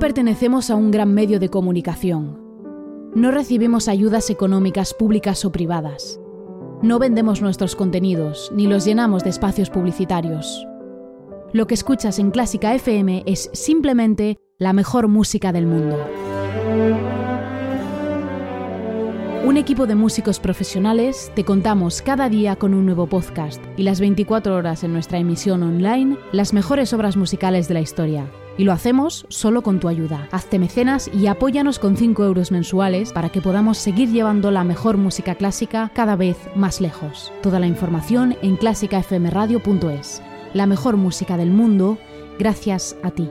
Pertenecemos a un gran medio de comunicación. No recibimos ayudas económicas públicas o privadas. No vendemos nuestros contenidos ni los llenamos de espacios publicitarios. Lo que escuchas en Clásica FM es simplemente la mejor música del mundo. Un equipo de músicos profesionales te contamos cada día con un nuevo podcast y las 24 horas en nuestra emisión online las mejores obras musicales de la historia. Y lo hacemos solo con tu ayuda. Hazte mecenas y apóyanos con 5 euros mensuales para que podamos seguir llevando la mejor música clásica cada vez más lejos. Toda la información en clásicafmradio.es. La mejor música del mundo, gracias a ti.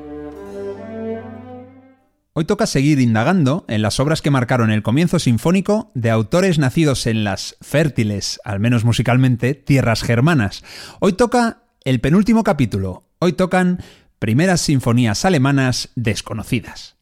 Hoy toca seguir indagando en las obras que marcaron el comienzo sinfónico de autores nacidos en las fértiles, al menos musicalmente, tierras germanas. Hoy toca el penúltimo capítulo. Hoy tocan primeras sinfonías alemanas desconocidas.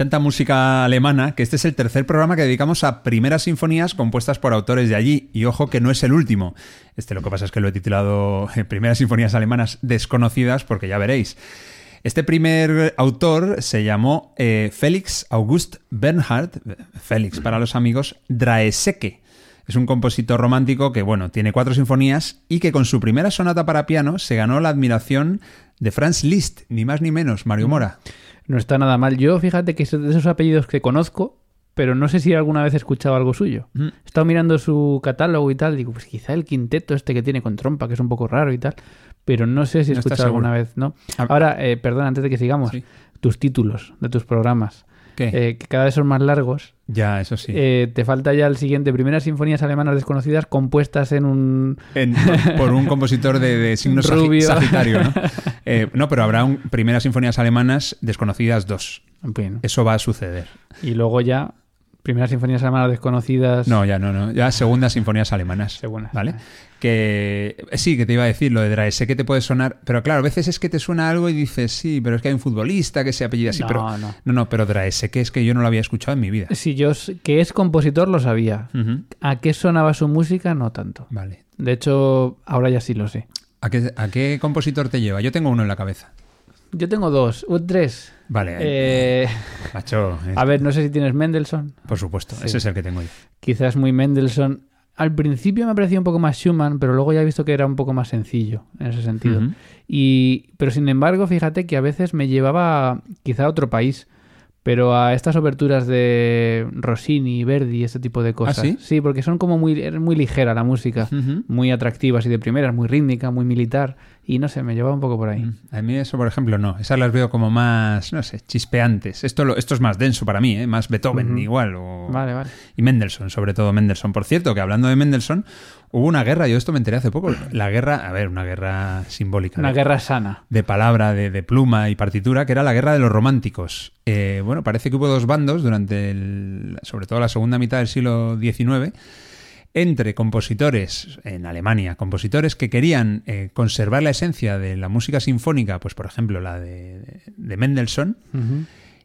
Tanta música alemana que este es el tercer programa que dedicamos a primeras sinfonías compuestas por autores de allí. Y ojo que no es el último. Este lo que pasa es que lo he titulado eh, Primeras sinfonías alemanas desconocidas porque ya veréis. Este primer autor se llamó eh, Félix August Bernhard, Félix para los amigos, Draeseke. Es un compositor romántico que, bueno, tiene cuatro sinfonías y que con su primera sonata para piano se ganó la admiración de Franz Liszt, ni más ni menos, Mario Mora. No está nada mal. Yo, fíjate que es de esos apellidos que conozco, pero no sé si alguna vez he escuchado algo suyo. Mm. He estado mirando su catálogo y tal, digo, pues quizá el quinteto este que tiene con trompa, que es un poco raro y tal, pero no sé si he No escuchado alguna vez, ¿no? Ah. Ahora, eh, perdón, antes de que sigamos, Sí. tus títulos de tus programas. Eh, que cada vez son más largos, ya, eso sí. eh, te falta ya el siguiente, primeras sinfonías alemanas desconocidas compuestas en un... En- por, un compositor de, de signo sagi- Rubio. sagitario, ¿no? Eh, no, pero habrá un, primeras sinfonías alemanas desconocidas dos. Eso va a suceder. y luego ya, primeras sinfonías alemanas desconocidas... No, ya no, no. Ya segundas sinfonías alemanas. Segundas. ¿Vale? Que sí, que te iba a decir lo de Draese que te puede sonar, pero claro, a veces es que te suena algo y dices, sí, pero es que hay un futbolista que se apellida así, No, pero no. no, no, pero Draese que es que yo no lo había escuchado en mi vida. Si yo, que es compositor, lo sabía. ¿A qué sonaba su música? No tanto. Vale. De hecho, ahora ya sí lo sé. ¿A qué, ¿A qué compositor te lleva? Yo tengo uno en la cabeza. Yo tengo dos, uh, tres. Vale, Eh, macho, eh, a ver, no sé si tienes Mendelssohn. por supuesto, Sí. ese es el que tengo yo. Quizás muy Mendelssohn. Al principio me parecía un poco más Schumann, pero luego ya he visto que era un poco más sencillo en ese sentido. Y, pero sin embargo, fíjate que a veces me llevaba quizá a otro país, pero a estas oberturas de Rossini, Verdi, este tipo de cosas. ¿Ah, sí? porque son como muy, muy ligera la música, muy atractivas y de primeras, muy rítmica, muy militar. Y no sé, me llevaba un poco por ahí. Mm. A mí eso, por ejemplo, no. Esas las veo como más, no sé, chispeantes. Esto, lo- esto es más denso para mí, ¿eh? más Beethoven igual. O... Vale, vale. Y Mendelssohn, sobre todo Mendelssohn. Por cierto, que hablando de Mendelssohn, hubo una guerra, yo esto me enteré hace poco. La guerra, a ver, una guerra simbólica. Una de- guerra sana. de palabra, de, de pluma y partitura, que era la guerra de los románticos. Eh, bueno, parece que hubo dos bandos durante, el, sobre todo la segunda mitad del siglo XIX, entre compositores en Alemania, compositores que querían eh, conservar la esencia de la música sinfónica, pues por ejemplo la de, de Mendelssohn,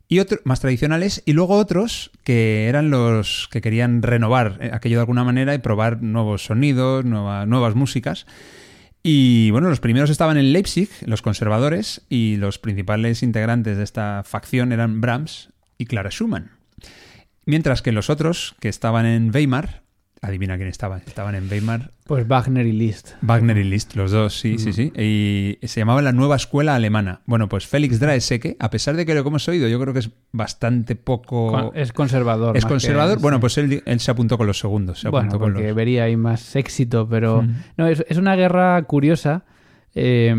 y otros más tradicionales, y luego otros que eran los que querían renovar eh, aquello de alguna manera y probar nuevos sonidos, nueva- nuevas músicas. Y bueno, los primeros estaban en Leipzig, los conservadores, y los principales integrantes de esta facción eran Brahms y Clara Schumann. Mientras que los otros, que estaban en Weimar, adivina quién estaban, estaban en Weimar, Pues Wagner y Liszt. Wagner y Liszt, los dos, sí, sí, sí. Y se llamaba la nueva escuela alemana. Bueno, pues Félix Draeseke, a pesar de que lo que hemos oído, yo creo que es bastante poco... Con- es conservador. ¿Es que- conservador? sí. bueno, pues él, él se apuntó con los segundos. Se Bueno, apuntó con porque los... vería ahí más éxito, pero... Mm. No, es, es una guerra curiosa. eh,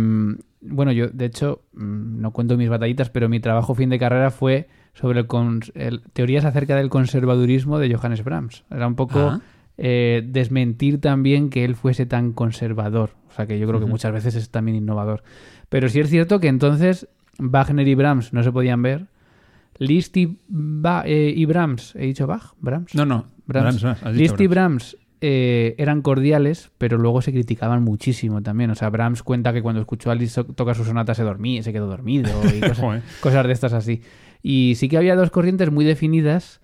bueno, yo, de hecho, mm, no cuento mis batallitas, pero mi trabajo fin de carrera fue sobre el el- teorías acerca del conservadurismo de Johannes Brahms. Era un poco Ah. Eh, desmentir también que él fuese tan conservador. O sea, que yo creo que muchas veces es también innovador. Pero sí es cierto que entonces Wagner y Brahms no se podían ver. Liszt y, Ba- eh, y Brahms, ¿he dicho Bach? ¿Brahms? No, no. Brahms. Brahms, no, Liszt y Brahms. Eh, eran cordiales, pero luego se criticaban muchísimo también. O sea, Brahms cuenta que cuando escuchó a Liszt to- tocar su sonata se dormía, se quedó dormido y cosas de estas así. Y sí que había dos corrientes muy definidas,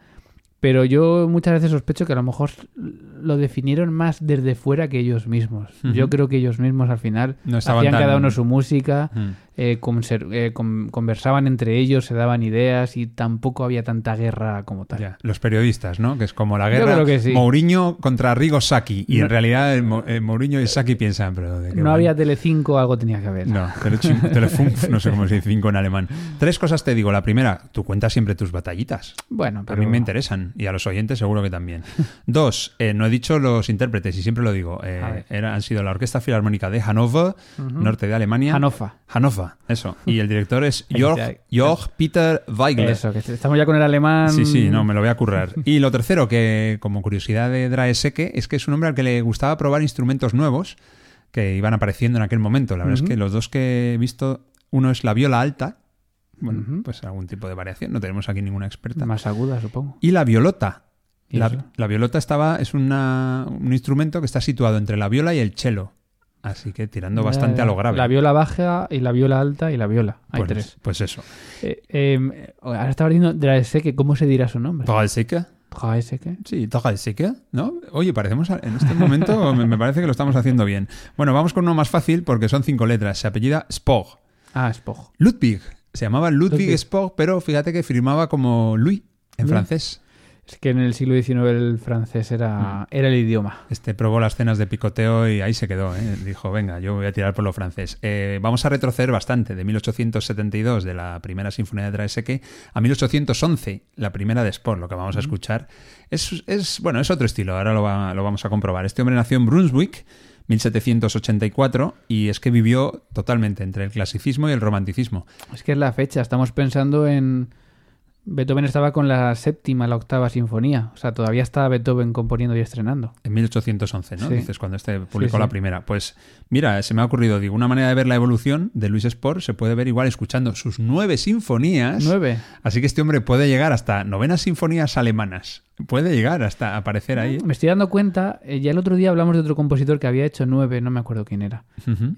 pero yo muchas veces sospecho que a lo mejor lo definieron más desde fuera que ellos mismos. Yo creo que ellos mismos al final No hacían tan- cada uno su música. Eh, eh, con- conversaban entre ellos, se daban ideas y tampoco había tanta guerra como tal. Ya, los periodistas, ¿no? Que es como la Yo guerra creo que sí. Mourinho contra Rigo Saki. Y No- en realidad el Mo- eh, Mourinho y Saki piensan, pero ¿de qué No había Telecinco, algo tenía que haber. No, Telefunf, no sé cómo se dice cinco en alemán. Tres cosas te digo. La primera, tú cuentas siempre tus batallitas. Bueno, A pero mí me interesan y a los oyentes seguro que también. Dos, eh, no he dicho los intérpretes y siempre lo digo. A era- han sido la Orquesta Filarmónica de Hannover, norte de Alemania. Hannover. Hannover, eso. Y el director es Jörg, Peter Weigler. Eso, que estamos ya con el alemán. Sí, sí, no, me lo voy a currar. Y lo tercero, que como curiosidad de Draeseke, es que es un hombre al que le gustaba probar instrumentos nuevos que iban apareciendo en aquel momento. La verdad es que los dos que he visto, uno es la viola alta, bueno, pues algún tipo de variación, no tenemos aquí ninguna experta. Más aguda, supongo. Y la violota. ¿Y La, la violota estaba, es una- un instrumento que está situado entre la viola y el cello. Así que tirando bastante a lo grave. La viola baja y la viola alta y la viola. Hay pues, tres. Pues eso. Eh, eh, ahora estaba diciendo Draeseke, ¿cómo se dirá su nombre? ¿Draeseke? Draeseke. Sí, Draeseke, ¿no? Oye, parecemos a- en este momento me, me parece que lo estamos haciendo bien. Bueno, vamos con uno más fácil porque son cinco letras. Se apellida Spog. Ah, Spog. Ludwig. Se llamaba Ludwig, Ludwig. Spog, pero fíjate que firmaba como Louis en Louis. francés. Es que en el siglo XIX el francés era, era el idioma. Este probó las cenas de picoteo y ahí se quedó. ¿eh? Dijo, venga, yo voy a tirar por lo francés. Eh, vamos a retroceder bastante, de 1872, de la primera sinfonía de Draeseke, a 1811, la primera de Sport, lo que vamos a escuchar. Es, es- bueno, es otro estilo, ahora lo, va- lo vamos a comprobar. Este hombre nació en Brunswick, 1784, y es que vivió totalmente entre el clasicismo y el romanticismo. Es que es la fecha, estamos pensando en... Beethoven estaba con la séptima, la octava sinfonía. O sea, todavía está Beethoven componiendo y estrenando. En 1811, ¿no? Sí. Dices, cuando este publicó Sí, sí. la primera. Pues mira, se me ha ocurrido, digo, una manera de ver la evolución de Luis Sport se puede ver igual escuchando sus nueve sinfonías. Nueve. Así que este hombre puede llegar hasta novenas sinfonías alemanas. Puede llegar hasta aparecer ahí. Me estoy dando cuenta, eh, ya el otro día hablamos de otro compositor que había hecho nueve, no me acuerdo quién era.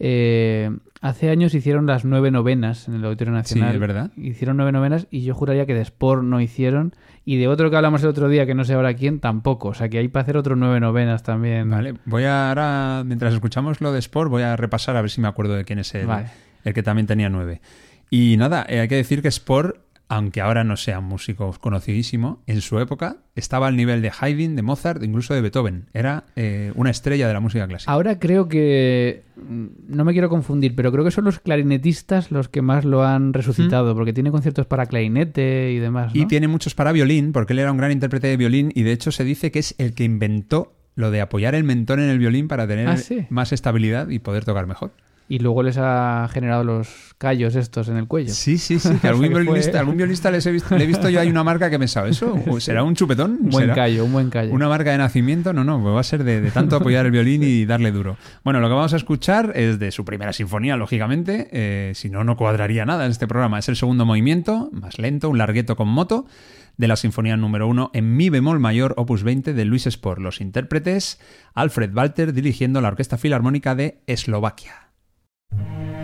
Eh, hace años hicieron las nueve novenas en el Auditorio Nacional. Sí, es verdad. Hicieron nueve novenas y yo juraría que de Sport no hicieron. Y de otro que hablamos el otro día, que no sé ahora quién, tampoco. O sea que hay para hacer otro nueve novenas también. Vale, voy a ahora, mientras escuchamos lo de Sport, voy a repasar a ver si me acuerdo de quién es el, Vale. el que también tenía nueve. Y nada, eh, hay que decir que Sport, aunque ahora no sea un músico conocidísimo, en su época estaba al nivel de Haydn, de Mozart, incluso de Beethoven. Era eh, una estrella de la música clásica. Ahora creo que. mm, No me quiero confundir, pero creo que son los clarinetistas los que más lo han resucitado, porque tiene conciertos para clarinete y demás. ¿no? Y tiene muchos para violín, porque él era un gran intérprete de violín y de hecho se dice que es el que inventó lo de apoyar el mentón en el violín para tener Ah, ¿sí? más estabilidad y poder tocar mejor. Y luego les ha generado los callos estos en el cuello. Sí, sí, sí. Que algún fue- violinista, algún violinista les he visto, le he visto yo hay una marca que me sabe eso. ¿O ¿Será un chupetón? Un buen ¿Será callo, un buen callo. ¿Una marca de nacimiento? No, no, pues va a ser de, de tanto apoyar el violín y darle duro. Bueno, lo que vamos a escuchar es de su primera sinfonía, lógicamente. eh, si no, no cuadraría nada en este programa. Es el segundo movimiento, más lento, un largueto con moto, de la sinfonía número uno en mi bemol mayor, opus 20, de Luis Sport. Los intérpretes, Alfred Walter dirigiendo la Orquesta Filarmónica de Eslovaquia. Thank you.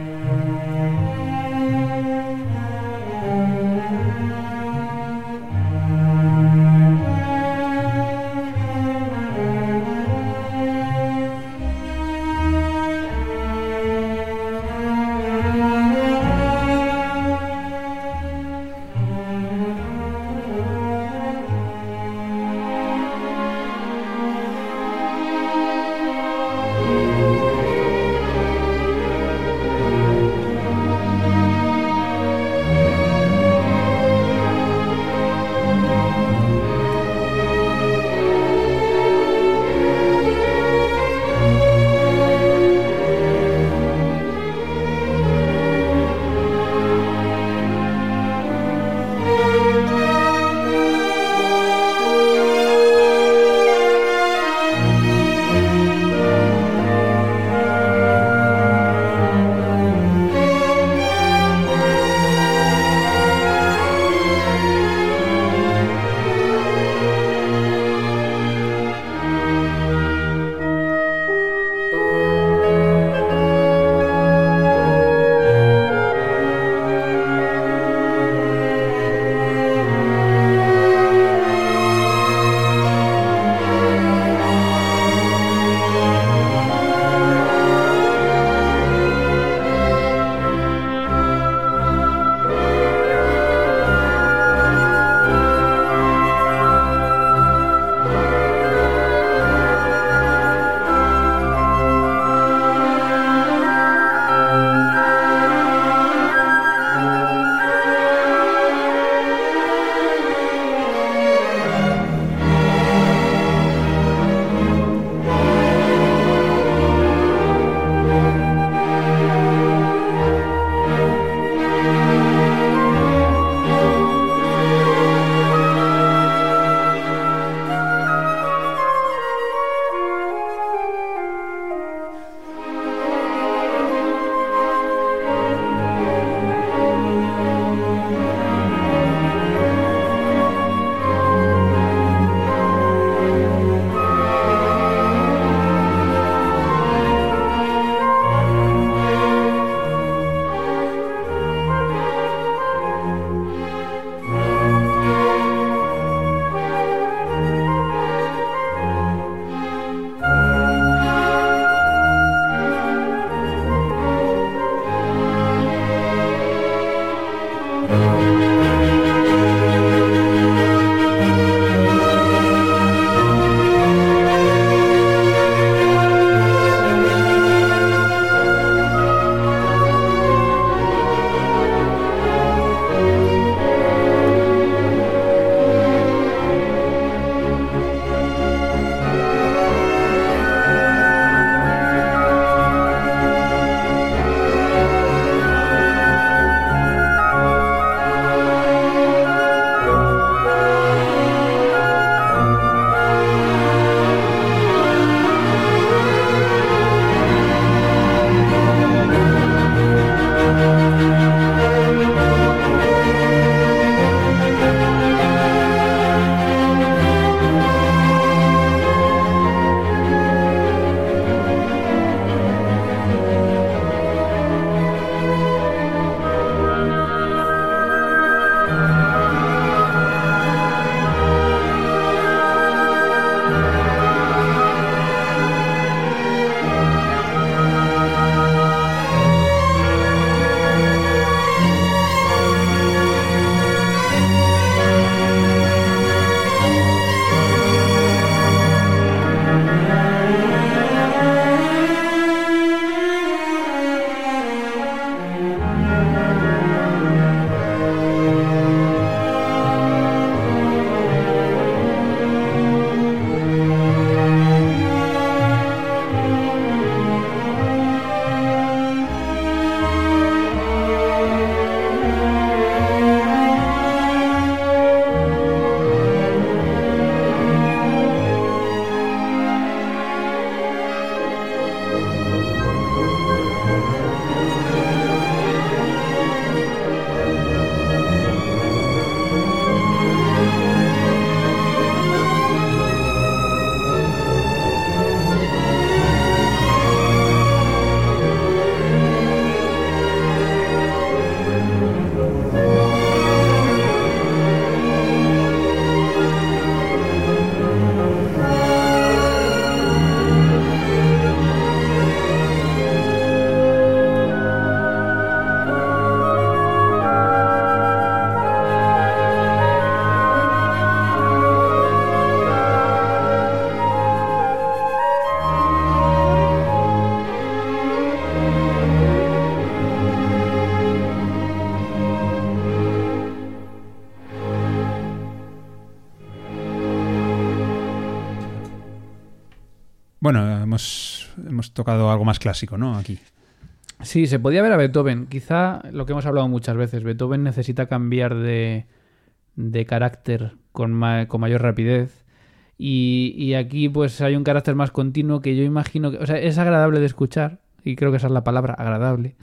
Hemos, hemos tocado algo más clásico, ¿no? Aquí. Sí, se podía ver a Beethoven. Quizá lo que hemos hablado muchas veces, Beethoven necesita cambiar de, de carácter con, ma- con mayor rapidez. Y, y aquí pues hay un carácter más continuo que yo imagino que... O sea, es agradable de escuchar, y creo que esa es la palabra, agradable.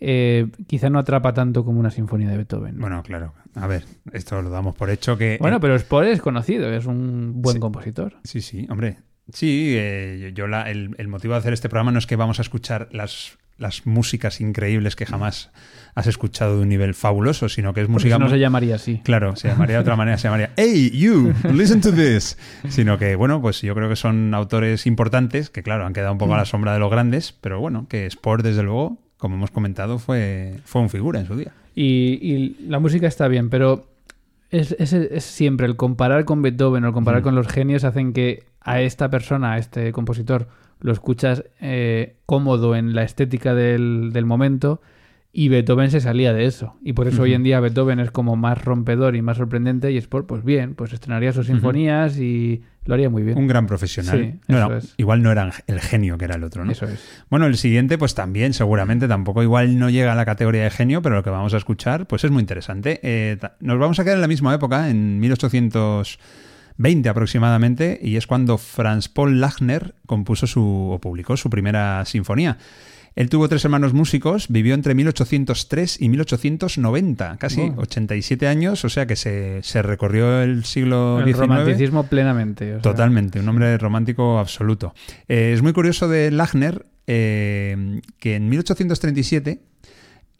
Eh, quizá no atrapa tanto como una sinfonía de Beethoven. ¿no? Bueno, claro. A ver, esto lo damos por hecho que... Bueno, pero Spohr es conocido, es un buen Sí. compositor. Sí, sí, hombre. Sí, eh, yo la- el, el motivo de hacer este programa no es que vamos a escuchar las, las músicas increíbles que jamás has escuchado de un nivel fabuloso, sino que es música... si no se llamaría así. Claro, se llamaría de otra manera, se llamaría Hey, you, listen to this. Sino que, bueno, pues yo creo que son autores importantes que, claro, han quedado un poco a la sombra de los grandes, pero bueno, que Sport, desde luego, como hemos comentado, fue, fue un figura en su día. Y, y la música está bien, pero es, es- es siempre el comparar con Beethoven o el comparar Mm. con los genios hacen que a esta persona, a este compositor, lo escuchas eh, cómodo en la estética del, del momento y Beethoven se salía de eso. Y por eso hoy en día Beethoven es como más rompedor y más sorprendente y Sport, pues bien, pues estrenaría sus sinfonías y lo haría muy bien. Un gran profesional. Sí, No, eso no, es. Igual no era el genio que era el otro, ¿no? Eso es. Bueno, el siguiente, pues también, seguramente, tampoco igual no llega a la categoría de genio, pero lo que vamos a escuchar, pues es muy interesante. Eh, nos vamos a quedar en la misma época, en 1820 aproximadamente, y es cuando Franz Paul Lachner compuso su, o publicó su primera sinfonía. Él tuvo tres hermanos músicos, vivió entre 1803 y 1890, casi Oh. 87 años, o sea que se, se recorrió el siglo El XIX. romanticismo plenamente. o sea, Totalmente, un hombre romántico absoluto. Eh, es muy curioso de Lachner eh, que en 1837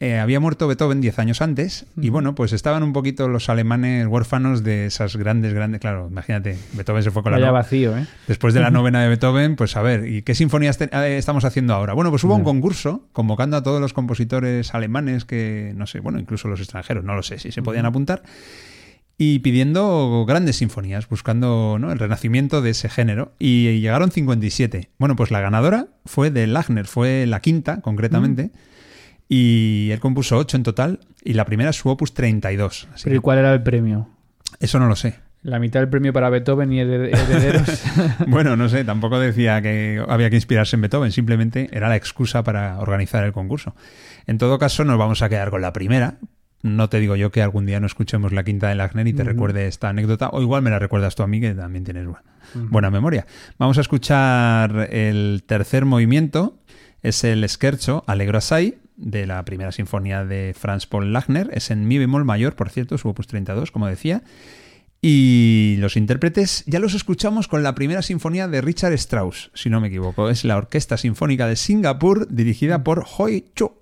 eh, había muerto Beethoven 10 años antes y bueno, pues estaban un poquito los alemanes huérfanos de esas grandes, grandes... Claro, imagínate, Beethoven se fue con la... No- vacío, ¿eh? Después de la novena de Beethoven, pues a ver, ¿y qué sinfonías te- eh, estamos haciendo ahora? Bueno, pues hubo un concurso convocando a todos los compositores alemanes que, no sé, bueno, incluso los extranjeros, no lo sé si se podían apuntar, y pidiendo grandes sinfonías, buscando ¿no? el renacimiento de ese género, y llegaron 57. Bueno, pues la ganadora fue de Lachner, fue la quinta concretamente, y él compuso 8 en total, y la primera es su opus 32. Así Pero ¿y que cuál era el premio? eso no lo sé. La mitad del premio para Beethoven y hered- herederos. Bueno, no sé, tampoco decía que había que inspirarse en Beethoven, simplemente era la excusa para organizar el concurso. En todo caso, nos vamos a quedar con la primera. No te digo yo que algún día no escuchemos la quinta de Lachner y te recuerde esta anécdota, o igual me la recuerdas tú a mí, que también tienes buena, buena memoria. Vamos a escuchar el tercer movimiento, es el Scherzo Allegro Assai, de la primera sinfonía de Franz Paul Lachner, es en mi bemol mayor, por cierto, su opus 32, como decía. Y los intérpretes ya los escuchamos con la primera sinfonía de Richard Strauss, si no me equivoco. Es la Orquesta Sinfónica de Singapur dirigida por Hoi Cho.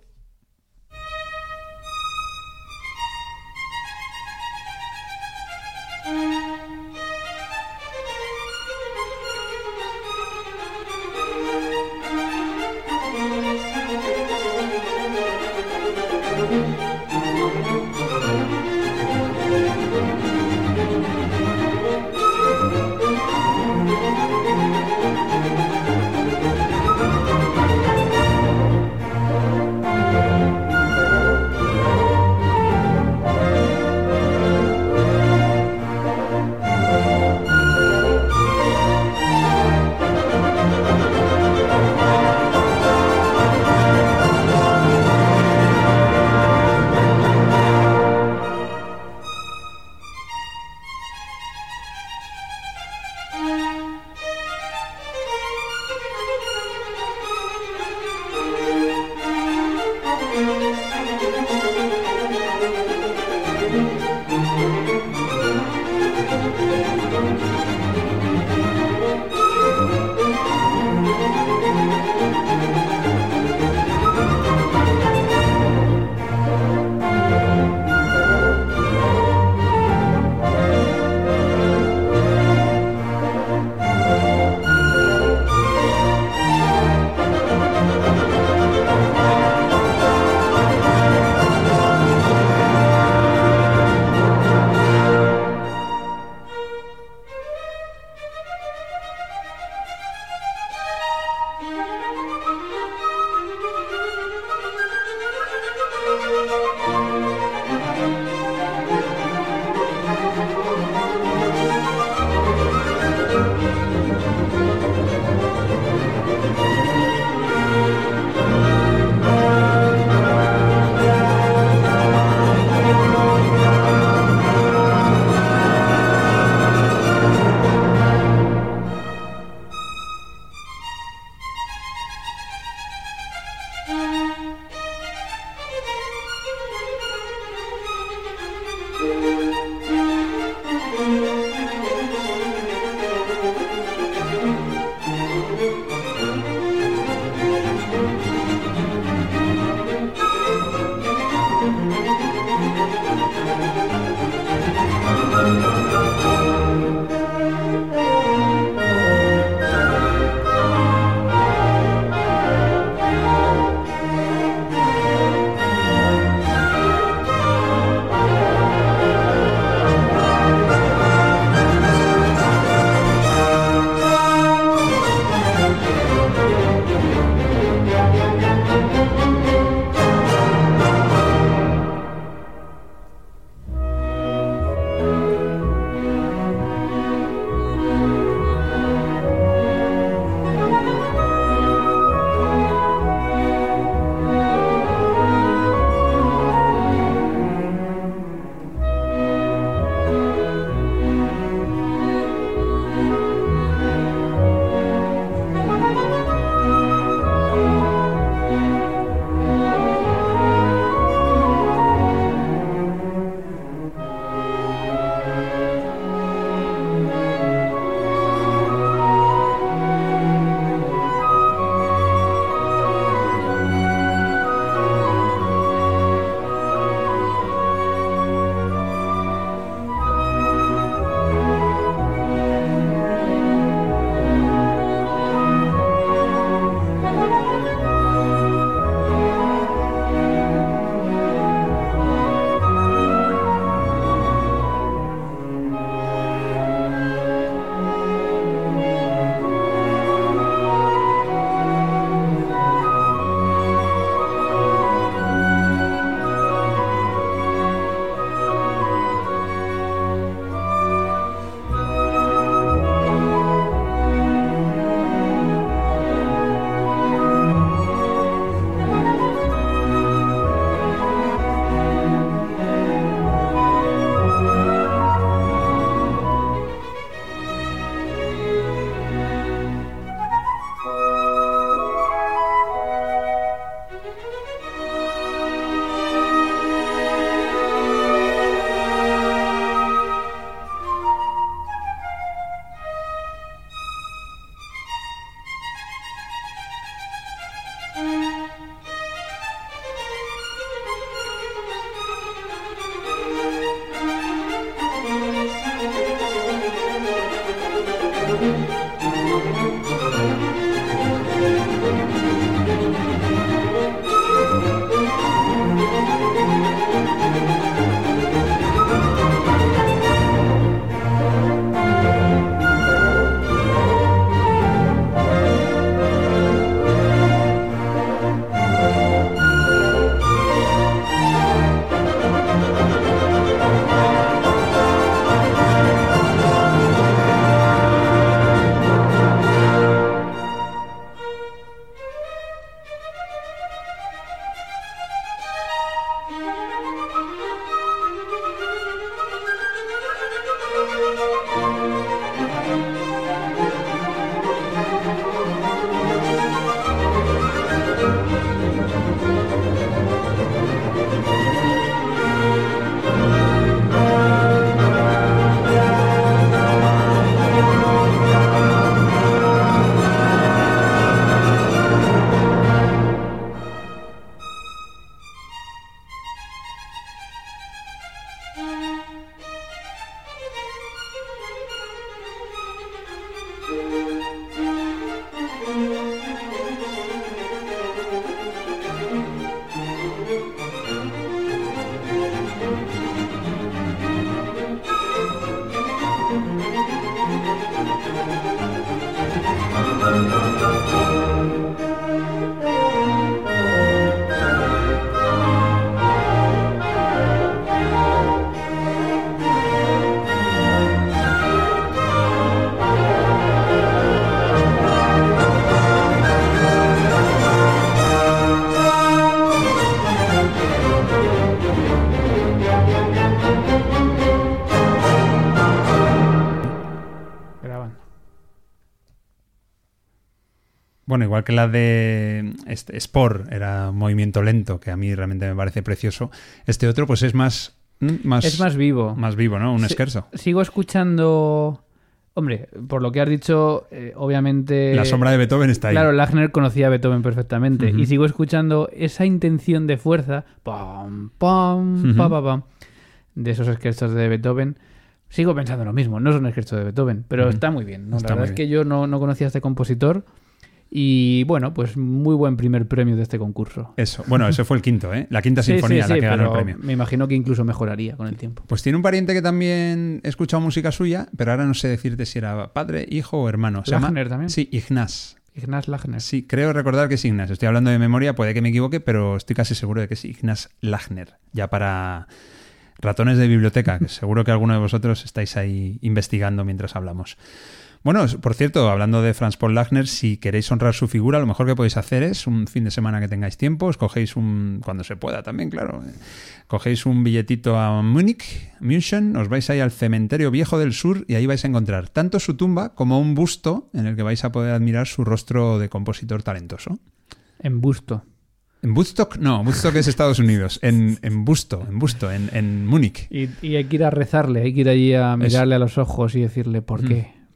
Bueno, igual que la de este, Spore era un movimiento lento, que a mí realmente me parece precioso. Este otro, pues es más. mm, más Es más vivo. Más vivo, ¿no? Un Sí, esquerzo. Sigo escuchando. Hombre, por lo que has dicho, eh, obviamente. La sombra de Beethoven está ahí. Claro, Lachner conocía a Beethoven perfectamente. Y sigo escuchando esa intención de fuerza. Pam, pam, pa, pa, pam, de esos esquerzos de Beethoven. Sigo pensando lo mismo, no es un escrito de Beethoven, pero está muy bien. ¿no? Está La verdad es que yo no, no conocía a este compositor y bueno, pues muy buen primer premio de este concurso. Eso. Bueno, ese fue el quinto, ¿eh? La quinta Sí, sinfonía sí, la que ganó el premio. Me imagino que incluso mejoraría con el tiempo. Pues tiene un pariente que también he escuchado música suya, pero ahora no sé decirte si era padre, hijo o hermano. Se llama- Lachner también. Sí, Ignaz. Ignaz Lachner. Sí, creo recordar que es Ignaz. Estoy hablando de memoria, puede que me equivoque, pero estoy casi seguro de que es Ignaz Lachner. Ya para ratones de biblioteca, que seguro que alguno de vosotros estáis ahí investigando mientras hablamos. Bueno, por cierto, hablando de Franz Paul Lachner, si queréis honrar su figura, lo mejor que podéis hacer es un fin de semana que tengáis tiempo, os cogéis un, cuando se pueda también, claro, eh, cogéis un billetito a Múnich, München, os vais ahí al cementerio viejo del sur y ahí vais a encontrar tanto su tumba como un busto en el que vais a poder admirar su rostro de compositor talentoso. En busto. En Woodstock, no, Woodstock es Estados Unidos. En, en Busto, en Busto, en, en Múnich. Y, y hay que ir a rezarle, hay que ir allí a mirarle a los ojos y decirle, ¿por Mm. qué?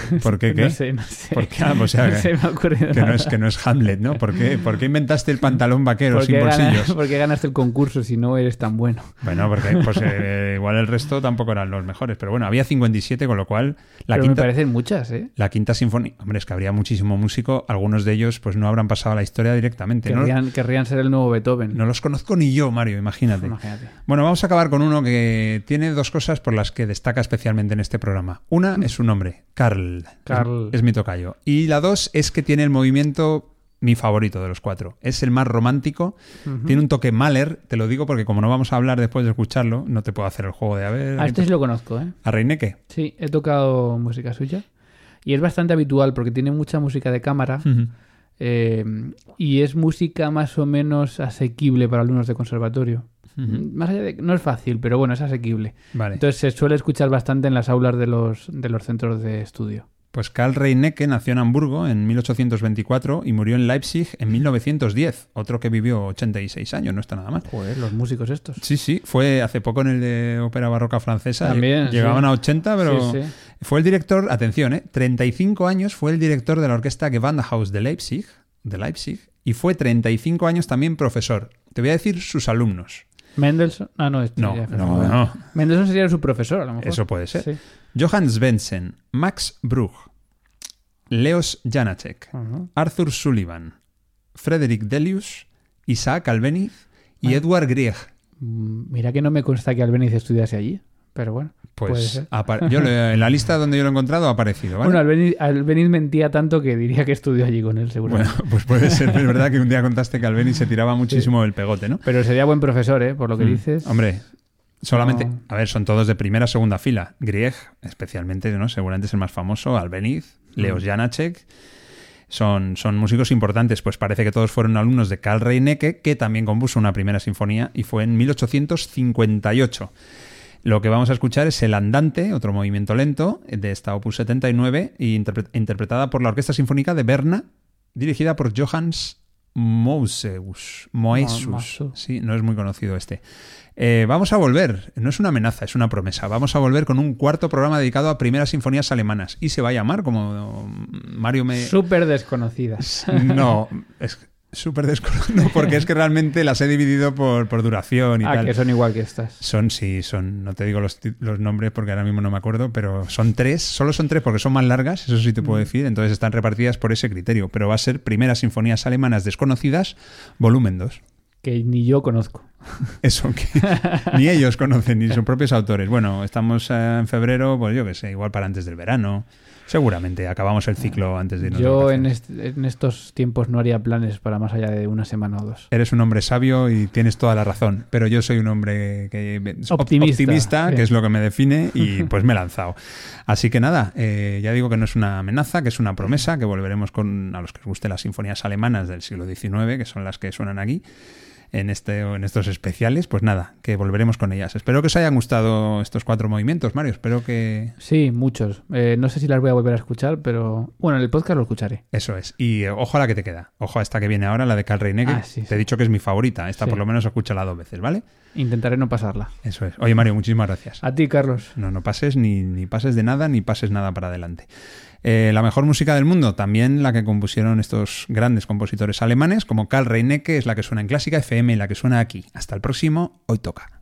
¿Por qué qué? No sé, no sé. ¿Por qué? Ah, o sea, no se me que no es que no es Hamlet, ¿no? ¿Por qué, por qué inventaste el pantalón vaquero ¿Por sin bolsillos? ¿Por qué ganaste el concurso si no eres tan bueno? Bueno, porque pues, eh, igual el resto tampoco eran los mejores, pero bueno, había 57, con lo cual la Pero me parecen muchas, ¿eh? la quinta sinfonía, hombre, es que habría muchísimo músico, algunos de ellos pues no habrán pasado a la historia directamente. No, Querrían, querrían ser el nuevo Beethoven. no los conozco ni yo, Mario, imagínate. Imagínate. Bueno, vamos a acabar con uno que tiene dos cosas por las que destaca especialmente en este programa. Una es su nombre, Carl. Carl. Es, es mi tocayo. Y la dos es que tiene el movimiento mi favorito de los cuatro. Es el más romántico. Tiene un toque Mahler, te lo digo porque como no vamos a hablar después de escucharlo, no te puedo hacer el juego de a ver. A este sí lo conozco, ¿eh? ¿A Reineke? Sí, he tocado música suya. Y es bastante habitual porque tiene mucha música de cámara. Eh, y es música más o menos asequible para alumnos de conservatorio. Ujú. Más allá de no es fácil, pero bueno, es asequible. Vale. Entonces se suele escuchar bastante en las aulas de los, de los centros de estudio. Pues Karl Reinecke nació en Hamburgo en 1824 y murió en Leipzig en 1910. Otro que vivió 86 años, no está nada mal. Joder, los músicos estos. Sí, sí, fue hace poco en el de ópera barroca francesa. También, Llegaban sí. a 80, pero Sí, sí. fue el director, atención, ¿eh? 35 años fue el director de la orquesta Gewandhaus de Leipzig, de Leipzig, y fue 35 años también profesor. Te voy a decir sus alumnos. Mendelssohn. Ah, no, este No. Mendelssohn sería su profesor, a lo mejor. Eso puede ser. Sí. Johann Svensson, Max Bruch, Leos Janacek. Arthur Sullivan, Frederick Delius, Isaac Albeniz y Ah. Edward Grieg. Mm, Mira que no me consta que Albeniz estudiase allí, pero bueno. Pues yo lo- en la lista donde yo lo he encontrado ha aparecido, ¿vale? Bueno, Albeniz, Albeniz mentía tanto que diría que estudió allí con él, seguro. Bueno, pues puede ser, es verdad que un día contaste que Albeni se tiraba muchísimo el pegote, ¿no? Pero sería buen profesor, ¿eh? Por lo que Mm. dices. Hombre, solamente, No. a ver, son todos de primera, segunda fila. Grieg, especialmente, ¿no? Seguramente es el más famoso, Albeniz, Leos Mm. Janacek. Son, son músicos importantes, pues parece que todos fueron alumnos de Karl Reinecke, que también compuso una primera sinfonía y fue en 1858. Lo que vamos a escuchar es El Andante, otro movimiento lento de esta Opus 79, y interpre- interpretada por la Orquesta Sinfónica de Berna, dirigida por Johannes Moeseus. Moesus. Moesus. Sí, no es muy conocido este. Eh, vamos a volver, no es una amenaza, es una promesa. Vamos a volver con un cuarto programa dedicado a primeras sinfonías alemanas. Y se va a llamar, como Mario me. Súper desconocidas. No, es súper desconocido, porque es que realmente las he dividido por, por duración y ah, tal. que son igual que estas. Son, sí, son, no te digo los, los nombres porque ahora mismo no me acuerdo, pero son tres, solo son tres porque son más largas, eso sí te puedo decir, entonces están repartidas por ese criterio, pero va a ser Primeras Sinfonías Alemanas Desconocidas, volumen 2. Que ni yo conozco. Eso que ni ellos conocen, ni sus propios autores. Bueno, estamos eh, en febrero, pues yo qué sé, igual para antes del verano. Seguramente acabamos el ciclo antes de irnos Yo en, vacaciones. est- en estos tiempos no haría planes para más allá de una semana o dos. Eres un hombre sabio y tienes toda la razón, pero yo soy un hombre que, op- Optimista, optimista, sí. que es lo que me define, y pues me he lanzado. Así que nada, eh, ya digo que no es una amenaza, que es una promesa, que volveremos con a los que os guste las sinfonías alemanas del siglo XIX, que son las que suenan aquí. En, este, en estos especiales, pues nada, que volveremos con ellas. Espero que os hayan gustado estos cuatro movimientos, Mario. Espero que Sí, muchos. Eh, no sé si las voy a volver a escuchar, pero bueno, en el podcast lo escucharé. Eso es. Y eh, ojo a la que te queda. Ojo a esta que viene ahora, la de Carl Reinecke. Ah, sí, Te sí. he dicho que es mi favorita. Esta Sí. por lo menos escúchala dos veces, ¿vale? Intentaré no pasarla. Eso es. Oye, Mario, muchísimas gracias. A ti, Carlos. No, no pases ni, ni pases de nada, ni pases nada para adelante. Eh, la mejor música del mundo, también la que compusieron estos grandes compositores alemanes, como Karl Reinecke, es la que suena en Clásica FM y la que suena aquí. Hasta el próximo, hoy toca.